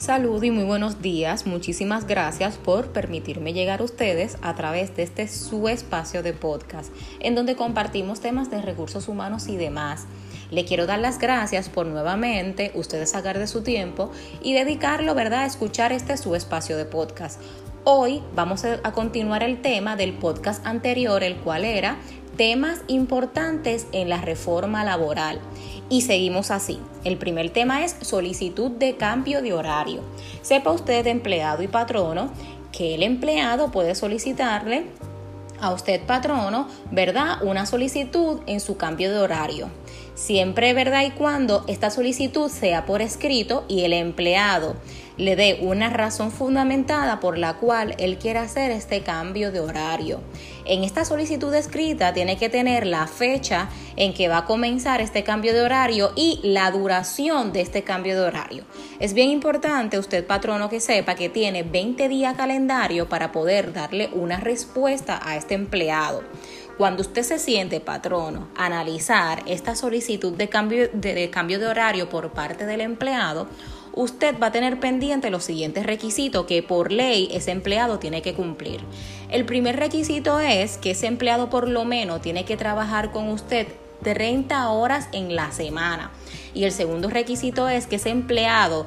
Salud y muy buenos días. Muchísimas gracias por permitirme llegar a ustedes a través de este su espacio de podcast, en donde compartimos temas de recursos humanos y demás. Le quiero dar las gracias por nuevamente ustedes sacar de su tiempo y dedicarlo, ¿verdad?, a escuchar este su espacio de podcast. Hoy vamos a continuar el tema del podcast anterior, el cual era temas importantes en la reforma laboral. Y seguimos así. El primer tema es solicitud de cambio de horario. Sepa usted, empleado y patrono, que el empleado puede solicitarle a usted, patrono, ¿verdad? Una solicitud en su cambio de horario. Siempre, ¿verdad? Y cuando esta solicitud sea por escrito y el empleado le dé una razón fundamentada por la cual él quiere hacer este cambio de horario. En esta solicitud escrita tiene que tener la fecha en que va a comenzar este cambio de horario y la duración de este cambio de horario. Es bien importante usted patrono que sepa que tiene 20 días calendario para poder darle una respuesta a este empleado. Cuando usted se siente patrono, analizar esta solicitud de cambio de, cambio de horario por parte del empleado, usted va a tener pendiente los siguientes requisitos que por ley ese empleado tiene que cumplir. El primer requisito es que ese empleado por lo menos tiene que trabajar con usted 30 horas en la semana. Y el segundo requisito es que ese empleado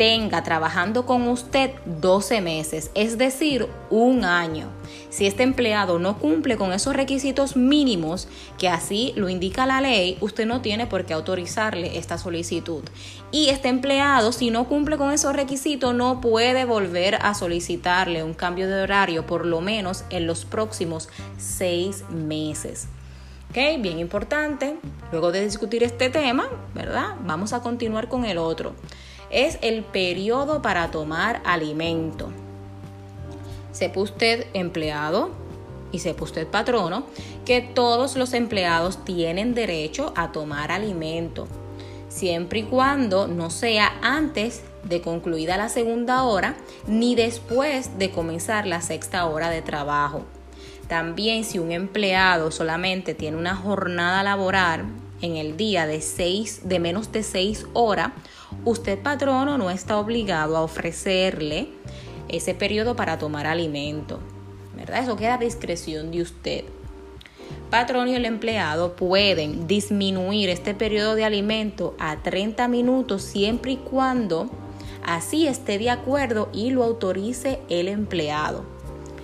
tenga trabajando con usted 12 meses, es decir, un año. Si este empleado no cumple con esos requisitos mínimos, que así lo indica la ley, usted no tiene por qué autorizarle esta solicitud. Y este empleado, si no cumple con esos requisitos, no puede volver a solicitarle un cambio de horario, por lo menos en los próximos seis meses. ¿Ok? Bien importante. Luego de discutir este tema, ¿verdad? Vamos a continuar con el otro es el periodo para tomar alimento. Sepa usted empleado y sepa usted patrono que todos los empleados tienen derecho a tomar alimento, siempre y cuando no sea antes de concluida la segunda hora ni después de comenzar la sexta hora de trabajo. También si un empleado solamente tiene una jornada laboral en el día de, seis, de menos de 6 horas, usted patrono no está obligado a ofrecerle ese periodo para tomar alimento. ¿Verdad? Eso queda a discreción de usted. Patrón y el empleado pueden disminuir este periodo de alimento a 30 minutos siempre y cuando así esté de acuerdo y lo autorice el empleado.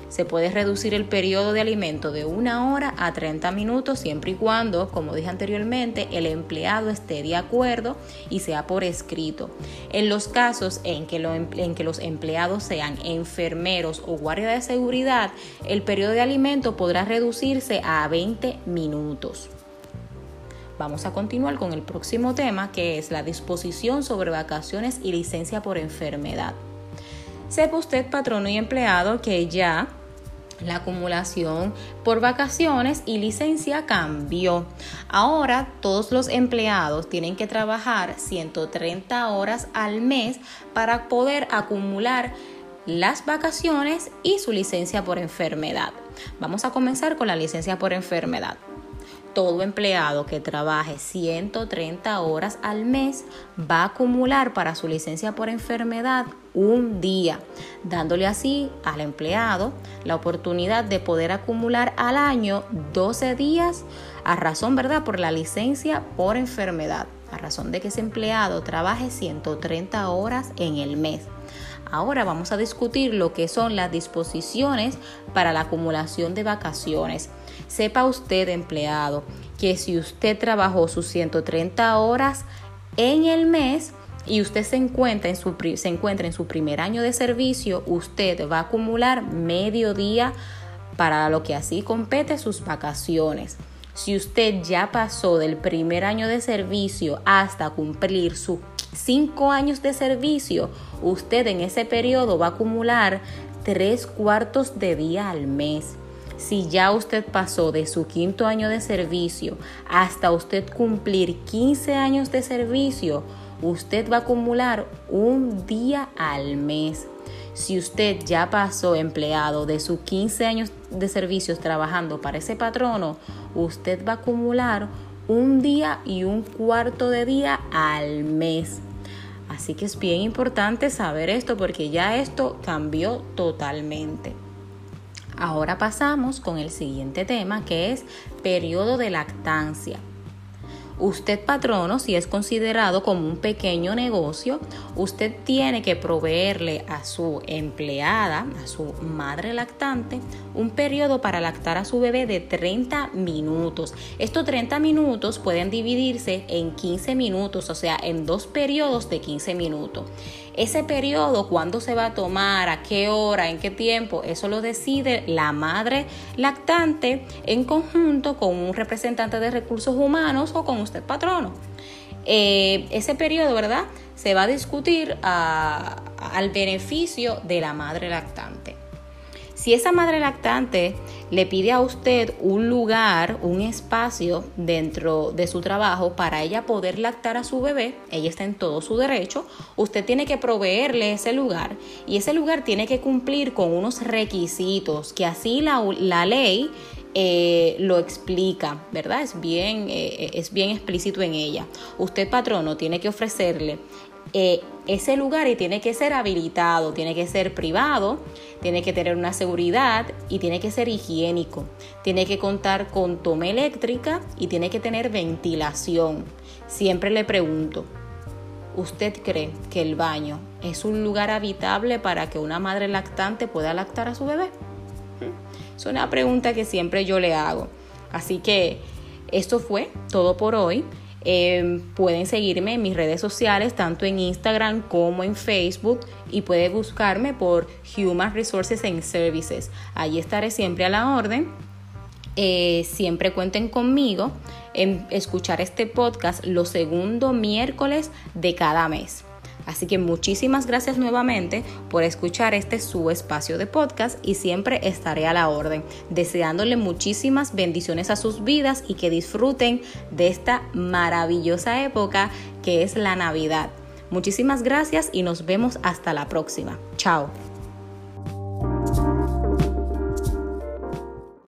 Se puede reducir el periodo de alimento de una hora a 30 minutos siempre y cuando, como dije anteriormente, el empleado esté de acuerdo y sea por escrito. En los casos en que, que los empleados sean enfermeros o guardia de seguridad, el periodo de alimento podrá reducirse a 20 minutos. Vamos a continuar con el próximo tema que es la disposición sobre vacaciones y licencia por enfermedad. Sepa usted, patrono y empleado, que ya la acumulación por vacaciones y licencia cambió. Ahora todos los empleados tienen que trabajar 130 horas al mes para poder acumular las vacaciones y su licencia por enfermedad. Vamos a comenzar con la licencia por enfermedad todo empleado que trabaje 130 horas al mes va a acumular para su licencia por enfermedad un día, dándole así al empleado la oportunidad de poder acumular al año 12 días a razón, ¿verdad?, por la licencia por enfermedad, a razón de que ese empleado trabaje 130 horas en el mes. Ahora vamos a discutir lo que son las disposiciones para la acumulación de vacaciones. Sepa usted, empleado, que si usted trabajó sus 130 horas en el mes y usted se encuentra en su, se encuentra en su primer año de servicio, usted va a acumular medio día para lo que así compete sus vacaciones. Si usted ya pasó del primer año de servicio hasta cumplir sus cinco años de servicio, usted en ese periodo va a acumular tres cuartos de día al mes. Si ya usted pasó de su quinto año de servicio hasta usted cumplir 15 años de servicio, usted va a acumular un día al mes. Si usted ya pasó empleado de sus 15 años de servicios trabajando para ese patrono, usted va a acumular un día y un cuarto de día al mes. Así que es bien importante saber esto porque ya esto cambió totalmente. Ahora pasamos con el siguiente tema que es periodo de lactancia. Usted patrono, si es considerado como un pequeño negocio, usted tiene que proveerle a su empleada, a su madre lactante, un periodo para lactar a su bebé de 30 minutos. Estos 30 minutos pueden dividirse en 15 minutos, o sea, en dos periodos de 15 minutos. Ese periodo, cuándo se va a tomar, a qué hora, en qué tiempo, eso lo decide la madre lactante en conjunto con un representante de recursos humanos o con usted patrono. Eh, ese periodo, ¿verdad? Se va a discutir al beneficio de la madre lactante. Si esa madre lactante le pide a usted un lugar, un espacio dentro de su trabajo para ella poder lactar a su bebé, ella está en todo su derecho, usted tiene que proveerle ese lugar y ese lugar tiene que cumplir con unos requisitos que así la, la ley eh, lo explica, ¿verdad? Es bien, eh, es bien explícito en ella. Usted, patrono, tiene que ofrecerle eh, ese lugar y tiene que ser habilitado, tiene que ser privado, tiene que tener una seguridad y tiene que ser higiénico. Tiene que contar con toma eléctrica y tiene que tener ventilación. Siempre le pregunto, ¿usted cree que el baño es un lugar habitable para que una madre lactante pueda lactar a su bebé? Es una pregunta que siempre yo le hago. Así que esto fue todo por hoy. Em, pueden seguirme en mis redes sociales, tanto en Instagram como en Facebook, y puede buscarme por Human Resources and Services. Allí estaré siempre a la orden. Eh, siempre cuenten conmigo en escuchar este podcast los segundo miércoles de cada mes. Así que muchísimas gracias nuevamente por escuchar este su espacio de podcast y siempre estaré a la orden, deseándole muchísimas bendiciones a sus vidas y que disfruten de esta maravillosa época que es la Navidad. Muchísimas gracias y nos vemos hasta la próxima. Chao.